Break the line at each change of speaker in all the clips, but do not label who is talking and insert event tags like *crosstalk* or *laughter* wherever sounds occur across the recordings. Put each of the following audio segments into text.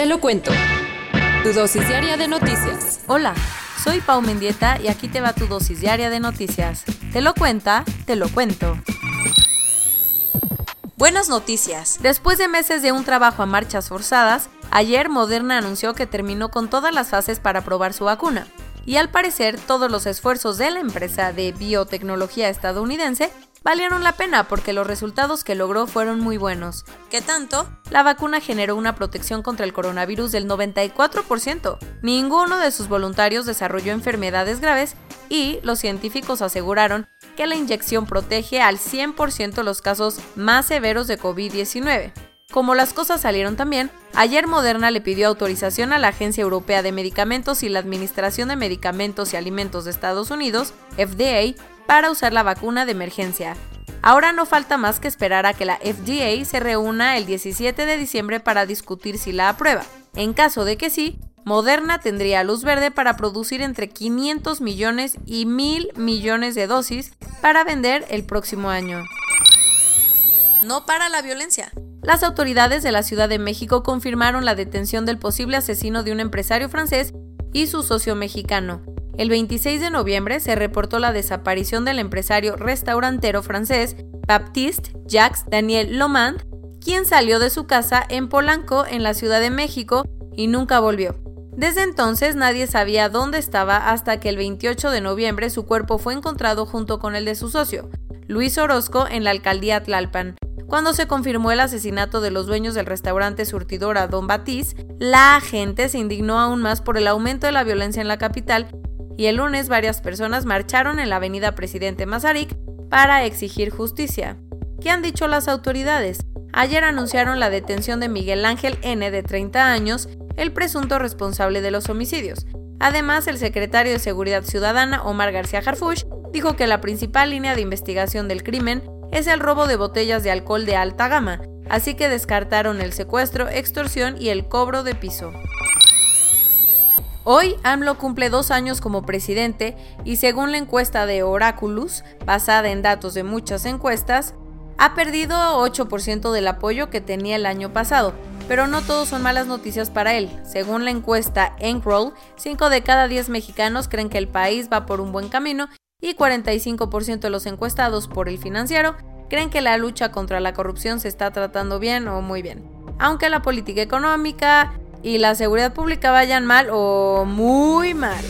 Te lo cuento. Tu dosis diaria de noticias.
Hola, soy Pau Mendieta y aquí te va tu dosis diaria de noticias. Te lo cuenta, te lo cuento.
Buenas noticias.
Después de meses de un trabajo a marchas forzadas, ayer Moderna anunció que terminó con todas las fases para probar su vacuna. Y al parecer, todos los esfuerzos de la empresa de biotecnología estadounidense valieron la pena porque los resultados que logró fueron muy buenos.
¿Qué tanto?
La vacuna generó una protección contra el coronavirus del 94%. Ninguno de sus voluntarios desarrolló enfermedades graves y los científicos aseguraron que la inyección protege al 100% los casos más severos de COVID-19. Como las cosas salieron también, ayer Moderna le pidió autorización a la Agencia Europea de Medicamentos y la Administración de Medicamentos y Alimentos de Estados Unidos, FDA, para usar la vacuna de emergencia. Ahora no falta más que esperar a que la FDA se reúna el 17 de diciembre para discutir si la aprueba. En caso de que sí, Moderna tendría luz verde para producir entre 500 millones y 1000 millones de dosis para vender el próximo año.
No para la violencia.
Las autoridades de la Ciudad de México confirmaron la detención del posible asesino de un empresario francés y su socio mexicano. El 26 de noviembre se reportó la desaparición del empresario restaurantero francés Baptiste Jacques Daniel Lomand, quien salió de su casa en Polanco, en la Ciudad de México, y nunca volvió. Desde entonces nadie sabía dónde estaba hasta que el 28 de noviembre su cuerpo fue encontrado junto con el de su socio, Luis Orozco, en la alcaldía Tlalpan. Cuando se confirmó el asesinato de los dueños del restaurante surtidora Don Batiz, la gente se indignó aún más por el aumento de la violencia en la capital y el lunes varias personas marcharon en la avenida Presidente Mazarik para exigir justicia. ¿Qué han dicho las autoridades? Ayer anunciaron la detención de Miguel Ángel N. de 30 años, el presunto responsable de los homicidios. Además, el secretario de Seguridad Ciudadana, Omar García Harfuch, dijo que la principal línea de investigación del crimen es el robo de botellas de alcohol de alta gama, así que descartaron el secuestro, extorsión y el cobro de piso. Hoy AMLO cumple dos años como presidente y según la encuesta de Oraculus, basada en datos de muchas encuestas, ha perdido 8% del apoyo que tenía el año pasado, pero no todos son malas noticias para él. Según la encuesta Encroll, 5 de cada 10 mexicanos creen que el país va por un buen camino y 45% de los encuestados por el financiero creen que la lucha contra la corrupción se está tratando bien o muy bien. Aunque la política económica y la seguridad pública vayan mal o muy mal.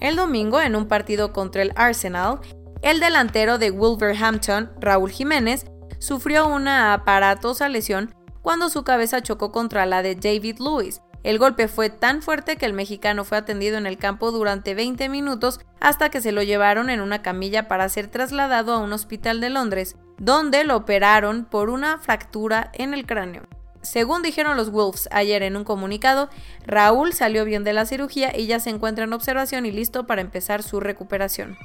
El domingo, en un partido contra el Arsenal, el delantero de Wolverhampton, Raúl Jiménez, sufrió una aparatosa lesión cuando su cabeza chocó contra la de David Lewis, el golpe fue tan fuerte que el mexicano fue atendido en el campo durante 20 minutos hasta que se lo llevaron en una camilla para ser trasladado a un hospital de Londres, donde lo operaron por una fractura en el cráneo. Según dijeron los Wolves ayer en un comunicado, Raúl salió bien de la cirugía y ya se encuentra en observación y listo para empezar su recuperación.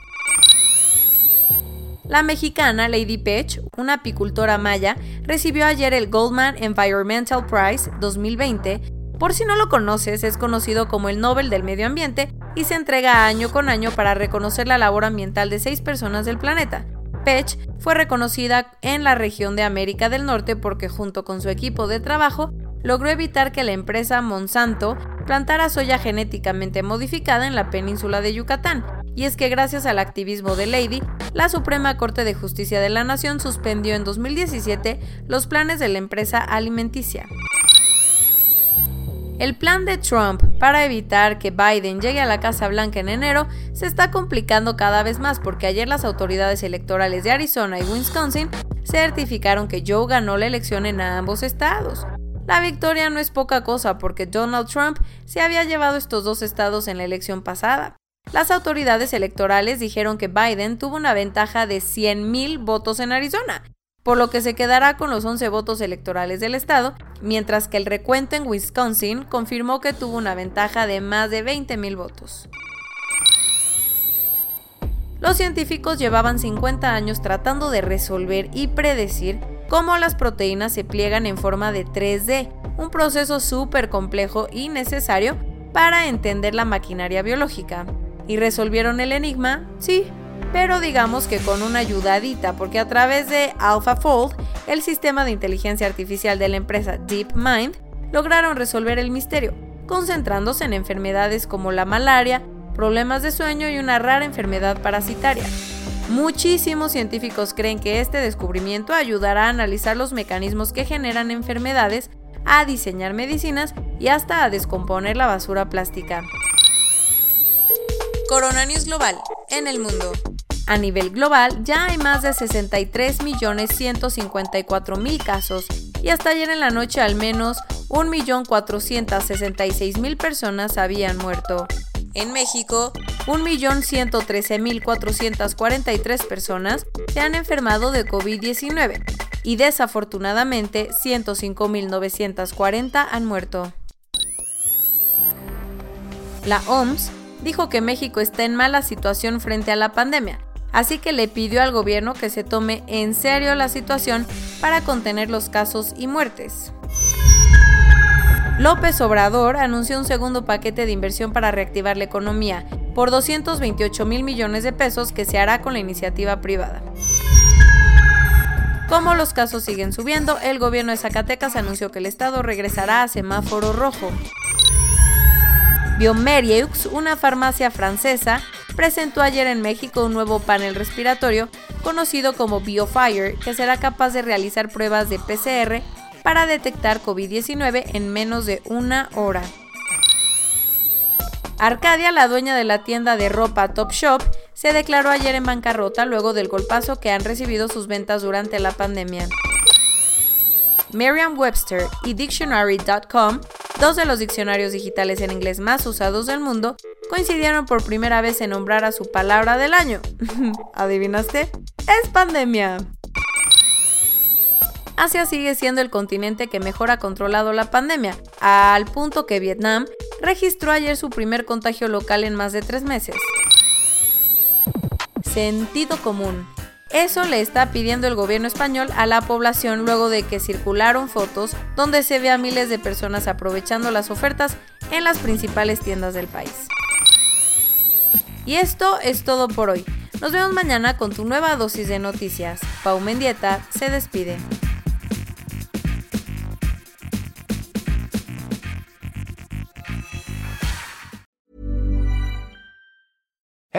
La mexicana Lady Pech, una apicultora maya, recibió ayer el Goldman Environmental Prize 2020 por si no lo conoces, es conocido como el Nobel del Medio Ambiente y se entrega año con año para reconocer la labor ambiental de seis personas del planeta. Pech fue reconocida en la región de América del Norte porque junto con su equipo de trabajo logró evitar que la empresa Monsanto plantara soya genéticamente modificada en la península de Yucatán. Y es que gracias al activismo de Lady, la Suprema Corte de Justicia de la Nación suspendió en 2017 los planes de la empresa alimenticia. El plan de Trump para evitar que Biden llegue a la Casa Blanca en enero se está complicando cada vez más porque ayer las autoridades electorales de Arizona y Wisconsin certificaron que Joe ganó la elección en ambos estados. La victoria no es poca cosa porque Donald Trump se había llevado estos dos estados en la elección pasada. las autoridades electorales dijeron que Biden tuvo una ventaja de 100.000 votos en Arizona, por lo que se quedará con los 11 votos electorales del estado, mientras que el recuento en Wisconsin confirmó que tuvo una ventaja de más de 20.000 votos. Los científicos llevaban 50 años tratando de resolver y predecir cómo las proteínas se pliegan en forma de 3D, un proceso súper complejo y necesario para entender la maquinaria biológica. ¿Y resolvieron el enigma? Sí, pero digamos que con una ayudadita, porque a través de AlphaFold, el sistema de inteligencia artificial de la empresa DeepMind, lograron resolver el misterio, concentrándose en enfermedades como la malaria, problemas de sueño y una rara enfermedad parasitaria. Muchísimos científicos creen que este descubrimiento ayudará a analizar los mecanismos que generan enfermedades, a diseñar medicinas y hasta a descomponer la basura plástica.
Corona News Global en el mundo.
A nivel global ya hay más de 63.154.000 casos y hasta ayer en la noche al menos 1.466.000 personas habían muerto. En México, 1.113.443 personas se han enfermado de COVID-19 y desafortunadamente 105.940 han muerto. La OMS dijo que México está en mala situación frente a la pandemia, así que le pidió al gobierno que se tome en serio la situación para contener los casos y muertes. López Obrador anunció un segundo paquete de inversión para reactivar la economía por 228 mil millones de pesos que se hará con la iniciativa privada. Como los casos siguen subiendo, el gobierno de Zacatecas anunció que el estado regresará a semáforo rojo. Biomerieux, una farmacia francesa, presentó ayer en México un nuevo panel respiratorio conocido como BioFire, que será capaz de realizar pruebas de PCR para detectar COVID-19 en menos de una hora. Arcadia, la dueña de la tienda de ropa Top Shop, se declaró ayer en bancarrota luego del golpazo que han recibido sus ventas durante la pandemia. Merriam-Webster y Dictionary.com, dos de los diccionarios digitales en inglés más usados del mundo, coincidieron por primera vez en nombrar a su palabra del año. *laughs* ¿Adivinaste? Es pandemia. Asia sigue siendo el continente que mejor ha controlado la pandemia, al punto que Vietnam registró ayer su primer contagio local en más de tres meses. Sentido común. Eso le está pidiendo el gobierno español a la población luego de que circularon fotos donde se ve a miles de personas aprovechando las ofertas en las principales tiendas del país. Y esto es todo por hoy. Nos vemos mañana con tu nueva dosis de noticias. Pau Mendieta se despide.